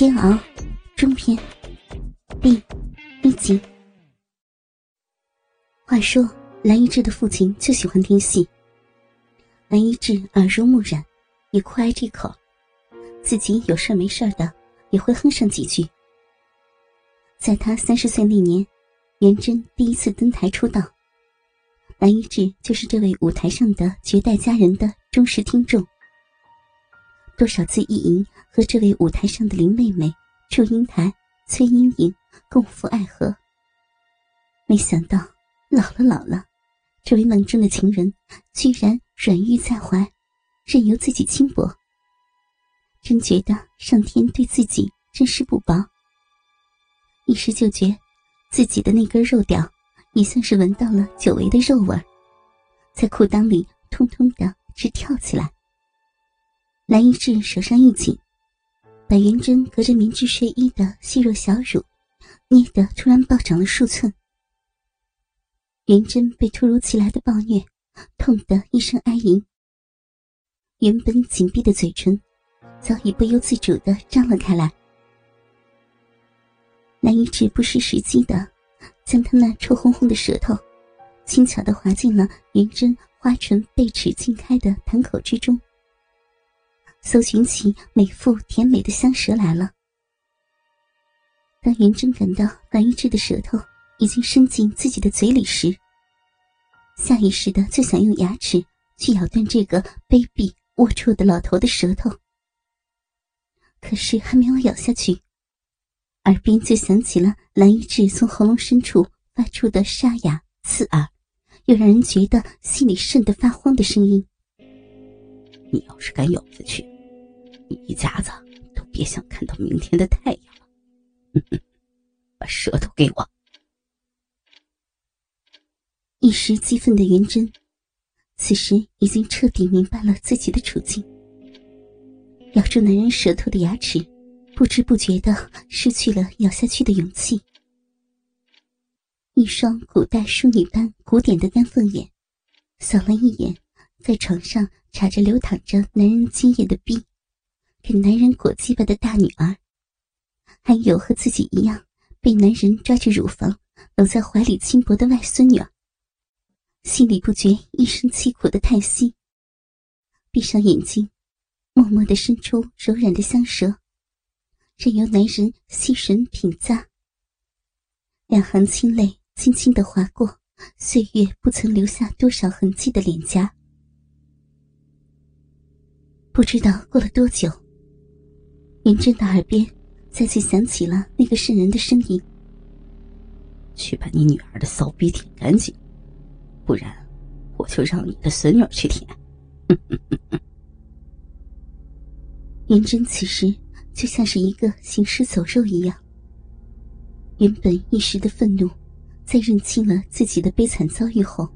煎熬中篇第一集。话说蓝一志的父亲就喜欢听戏，蓝一志耳濡目染，也酷爱这口，自己有事没事的也会哼上几句。在他三十岁那年，元贞第一次登台出道，蓝一志就是这位舞台上的绝代佳人的忠实听众。多少次意淫和这位舞台上的林妹妹、祝英台、崔莺莺共赴爱河，没想到老了老了，这位梦中的情人居然软玉在怀，任由自己轻薄。真觉得上天对自己真是不薄。一时就觉自己的那根肉屌也算是闻到了久违的肉味在裤裆里通通的直跳起来。蓝一志手上一紧，把元贞隔着棉质睡衣的细弱小乳捏得突然暴涨了数寸。元贞被突如其来的暴虐痛得一声哀吟，原本紧闭的嘴唇早已不由自主的张了开来。蓝一志不失时机的将他那臭烘烘的舌头轻巧的滑进了元贞花唇被齿尽开的潭口之中。搜寻起美妇甜美的香舌来了。当元贞感到蓝一志的舌头已经伸进自己的嘴里时，下意识的就想用牙齿去咬断这个卑鄙龌龊的老头的舌头。可是还没有咬下去，耳边就响起了蓝一志从喉咙深处发出的沙哑、刺耳，又让人觉得心里瘆得发慌的声音。你要是敢咬下去，你一家子都别想看到明天的太阳了。把舌头给我！一时激愤的元贞，此时已经彻底明白了自己的处境。咬住男人舌头的牙齿，不知不觉的失去了咬下去的勇气。一双古代淑女般古典的丹凤眼，扫了一眼。在床上插着流淌着男人精液的逼，给男人裹鸡巴的大女儿，还有和自己一样被男人抓着乳房搂在怀里轻薄的外孙女儿，心里不觉一声凄苦的叹息。闭上眼睛，默默的伸出柔软的香舌，任由男人细吮品咂。两行清泪轻轻的划过岁月不曾留下多少痕迹的脸颊。不知道过了多久，元贞的耳边再次响起了那个渗人的声音：“去把你女儿的骚逼舔干净，不然我就让你的孙女去舔。”元贞此时就像是一个行尸走肉一样，原本一时的愤怒，在认清了自己的悲惨遭遇后，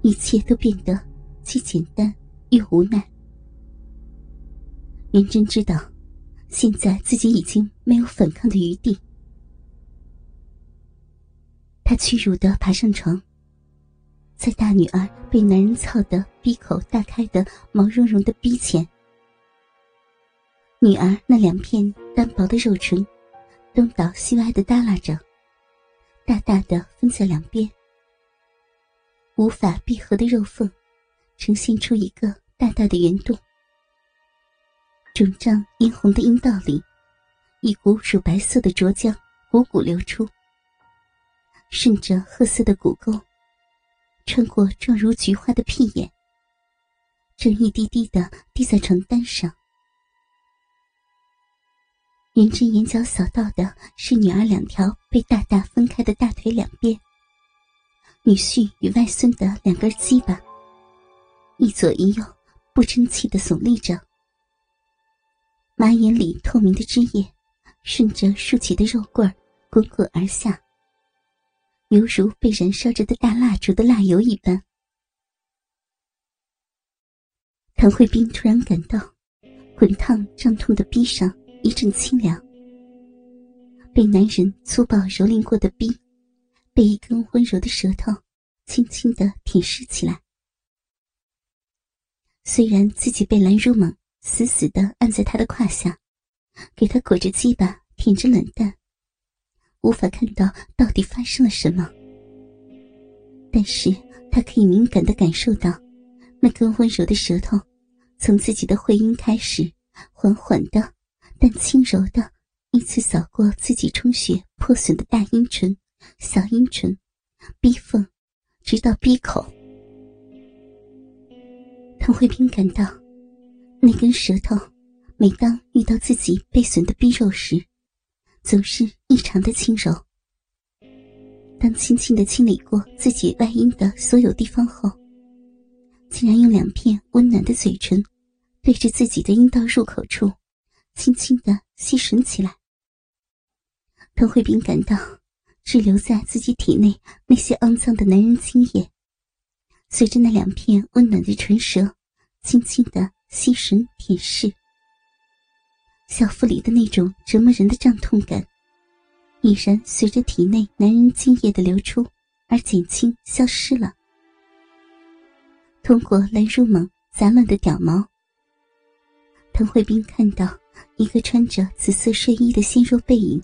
一切都变得既简单又无奈。元贞知道，现在自己已经没有反抗的余地。他屈辱的爬上床，在大女儿被男人操得闭口大开的毛茸茸的逼前，女儿那两片单薄的肉唇，东倒西歪的耷拉着，大大的分在两边，无法闭合的肉缝，呈现出一个大大的圆洞。肿胀殷红的阴道里，一股乳白色的浊浆汩汩流出，顺着褐色的骨沟，穿过状如菊花的屁眼，正一滴滴的滴在床单上。元贞眼角扫到的是女儿两条被大大分开的大腿两边，女婿与外孙的两根鸡巴，一左一右不争气的耸立着。马眼里透明的汁液，顺着竖起的肉棍滚滚而下，犹如被燃烧着的大蜡烛的蜡油一般。唐慧斌突然感到滚烫胀痛的逼上一阵清凉，被男人粗暴蹂躏过的逼，被一根温柔的舌头轻轻的舔舐起来。虽然自己被拦如猛。死死的按在他的胯下，给他裹着鸡巴，舔着冷淡，无法看到到底发生了什么。但是他可以敏感的感受到，那根温柔的舌头，从自己的会阴开始，缓缓的，但轻柔的，依次扫过自己充血破损的大阴唇、小阴唇、逼缝，直到逼口。唐慧斌感到，那根舌头，每当遇到自己被损的逼肉时，总是异常的轻柔。当轻轻的清理过自己外阴的所有地方后，竟然用两片温暖的嘴唇，对着自己的阴道入口处，轻轻的吸吮起来。唐慧斌感到，滞留在自己体内那些肮脏的男人精液，随着那两片温暖的唇舌，轻轻的吸吮舔舐，小腹里的那种折磨人的胀痛感。已然随着体内男人精液的流出而减轻消失了。通过来入猛杂乱的屌毛，滕慧斌看到一个穿着紫色睡衣的纤弱背影，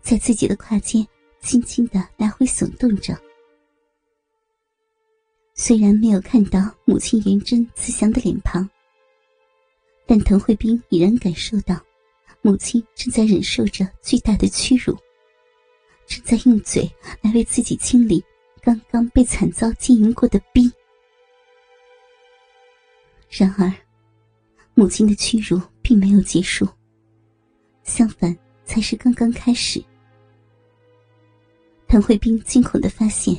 在自己的胯间轻轻的来回耸动着。虽然没有看到母亲颜真慈祥的脸庞，但滕慧斌已然感受到。母亲正在忍受着巨大的屈辱，正在用嘴来为自己清理刚刚被惨遭经营过的逼。然而，母亲的屈辱并没有结束，相反，才是刚刚开始。谭慧斌惊恐的发现，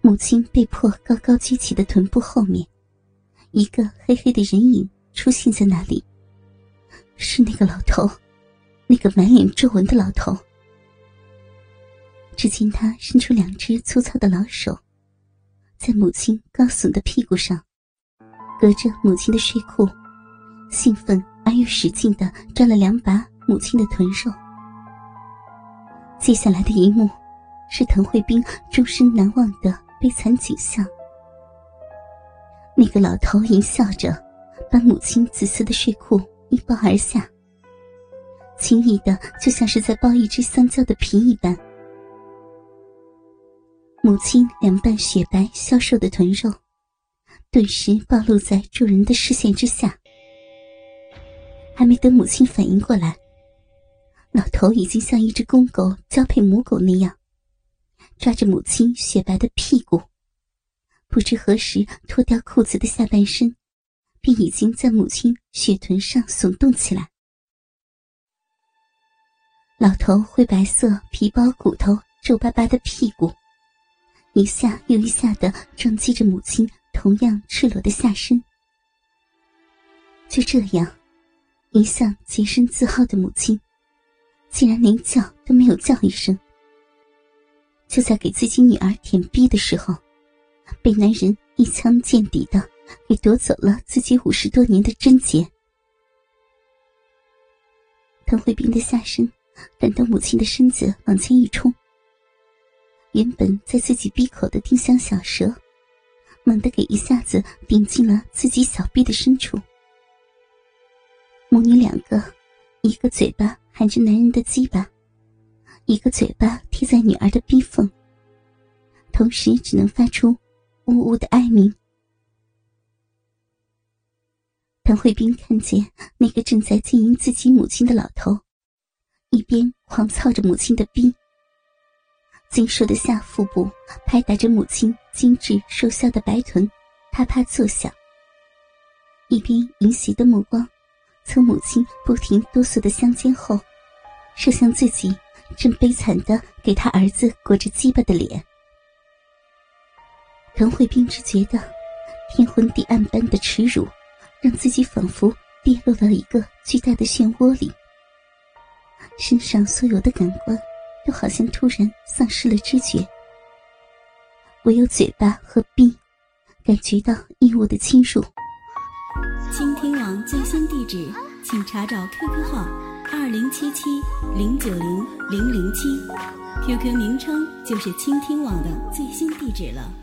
母亲被迫高高举起的臀部后面，一个黑黑的人影出现在那里。是那个老头，那个满脸皱纹的老头。只见他伸出两只粗糙的老手，在母亲高耸的屁股上，隔着母亲的睡裤，兴奋而又使劲的抓了两把母亲的臀肉。接下来的一幕，是滕慧斌终身难忘的悲惨景象。那个老头淫笑着，把母亲紫色的睡裤。一抱而下，轻易的就像是在剥一只香蕉的皮一般。母亲两瓣雪白消瘦的臀肉，顿时暴露在众人的视线之下。还没等母亲反应过来，老头已经像一只公狗交配母狗那样，抓着母亲雪白的屁股，不知何时脱掉裤子的下半身。便已经在母亲血臀上耸动起来。老头灰白色皮包骨头皱巴巴的屁股，一下又一下的撞击着母亲同样赤裸的下身。就这样，一向洁身自好的母亲，竟然连叫都没有叫一声。就在给自己女儿舔逼的时候，被男人一枪见底的。给夺走了自己五十多年的贞洁。滕慧斌的下身感到母亲的身子往前一冲，原本在自己闭口的丁香小蛇，猛地给一下子顶进了自己小臂的深处。母女两个，一个嘴巴含着男人的鸡巴，一个嘴巴贴在女儿的逼缝，同时只能发出呜呜的哀鸣。谭慧斌看见那个正在经营自己母亲的老头，一边狂操着母亲的逼，精瘦的下腹部拍打着母亲精致瘦削的白臀，啪啪作响；一边淫邪的目光从母亲不停哆嗦的香肩后，射向自己正悲惨的给他儿子裹着鸡巴的脸。谭慧斌只觉得天昏地暗般的耻辱。让自己仿佛跌落了一个巨大的漩涡里，身上所有的感官都好像突然丧失了知觉，唯有嘴巴和臂感觉到异物的侵入。倾听网最新地址，请查找 QQ 号二零七七零九零零零七，QQ 名称就是倾听网的最新地址了。